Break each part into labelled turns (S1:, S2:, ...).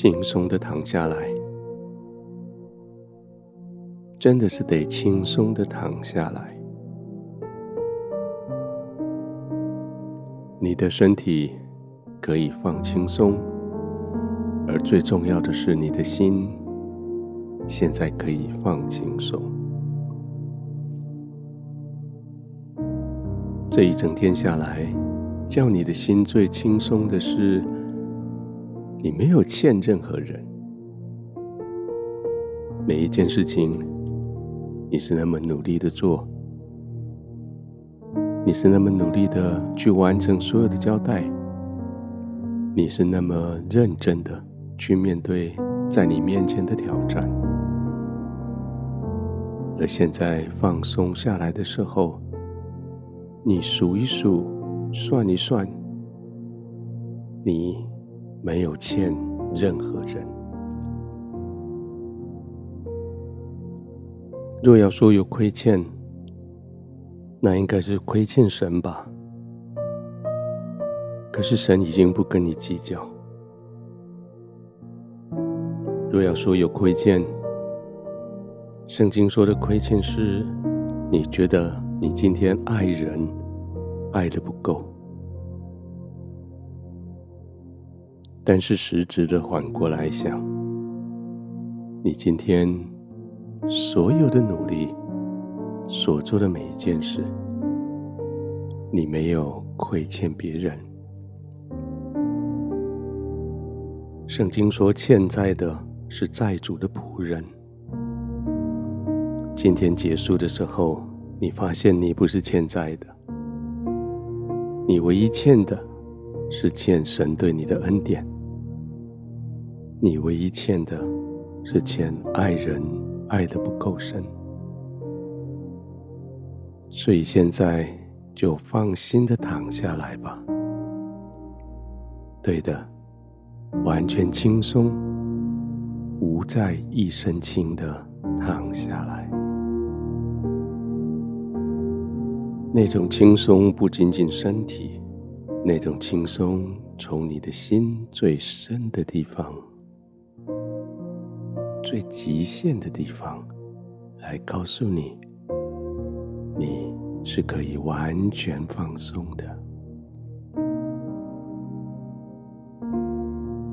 S1: 轻松的躺下来，真的是得轻松的躺下来。你的身体可以放轻松，而最重要的是你的心，现在可以放轻松。这一整天下来，叫你的心最轻松的是，你没有欠任何人。每一件事情，你是那么努力的做，你是那么努力的去完成所有的交代，你是那么认真的去面对在你面前的挑战。而现在放松下来的时候，你数一数，算一算，你没有欠任何人。若要说有亏欠，那应该是亏欠神吧？可是神已经不跟你计较。若要说有亏欠，圣经说的亏欠是，你觉得。你今天爱人爱的不够，但是实质的缓过来想，你今天所有的努力所做的每一件事，你没有亏欠别人。圣经说欠债的是债主的仆人。今天结束的时候。你发现你不是欠债的，你唯一欠的是欠神对你的恩典，你唯一欠的是欠爱人爱得不够深，所以现在就放心的躺下来吧。对的，完全轻松，无债一身轻的躺下来。那种轻松不仅仅身体，那种轻松从你的心最深的地方、最极限的地方来告诉你，你是可以完全放松的。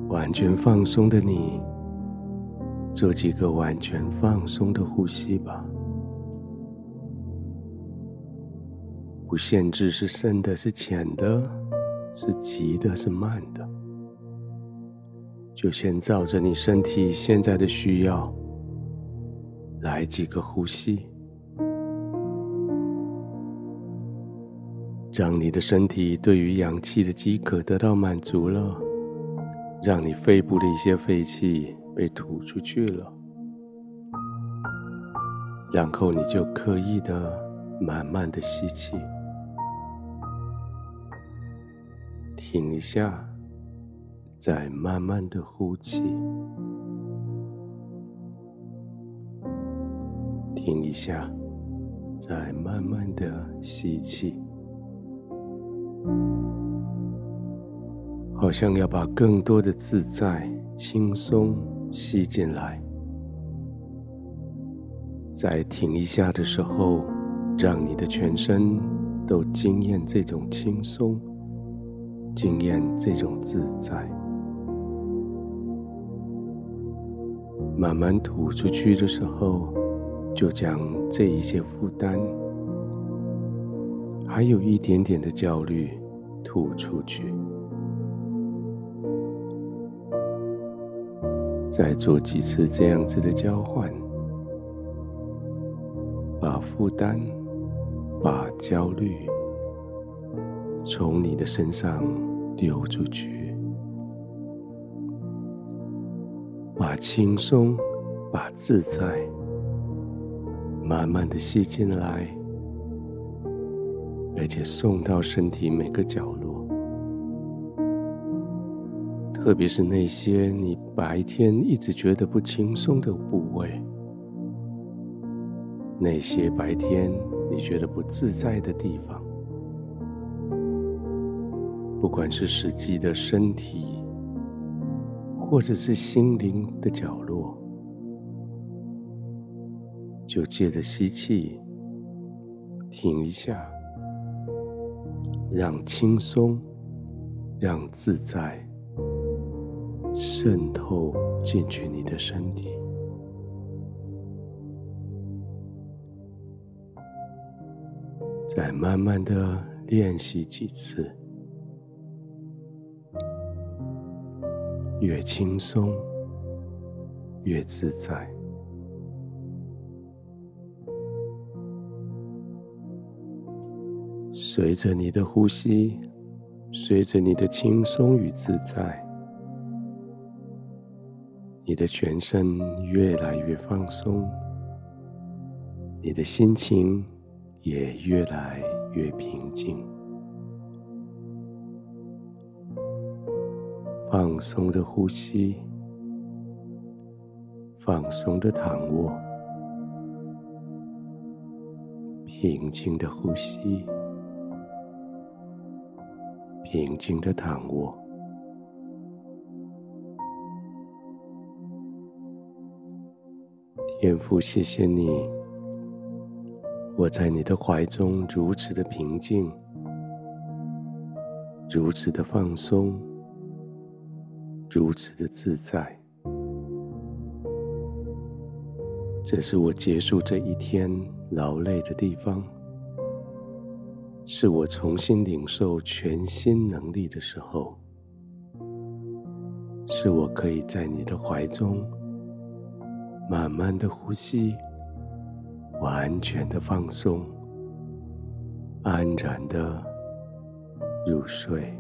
S1: 完全放松的你，做几个完全放松的呼吸吧。不限制是深的，是浅的，是急的，是慢的，就先照着你身体现在的需要来几个呼吸，让你的身体对于氧气的饥渴得到满足了，让你肺部的一些废气被吐出去了，然后你就刻意的慢慢的吸气。停一下，再慢慢的呼气。停一下，再慢慢的吸气。好像要把更多的自在、轻松吸进来。在停一下的时候，让你的全身都经验这种轻松。经验这种自在，慢慢吐出去的时候，就将这一些负担，还有一点点的焦虑吐出去。再做几次这样子的交换，把负担、把焦虑从你的身上。丢出去，把轻松、把自在，慢慢的吸进来，而且送到身体每个角落。特别是那些你白天一直觉得不轻松的部位，那些白天你觉得不自在的地方。不管是实际的身体，或者是心灵的角落，就借着吸气，停一下，让轻松，让自在渗透进去你的身体，再慢慢的练习几次。越轻松，越自在。随着你的呼吸，随着你的轻松与自在，你的全身越来越放松，你的心情也越来越平静。放松的呼吸，放松的躺卧，平静的呼吸，平静的躺卧。天父，谢谢你，我在你的怀中如此的平静，如此的放松。如此的自在，这是我结束这一天劳累的地方，是我重新领受全新能力的时候，是我可以在你的怀中慢慢的呼吸，完全的放松，安然的入睡。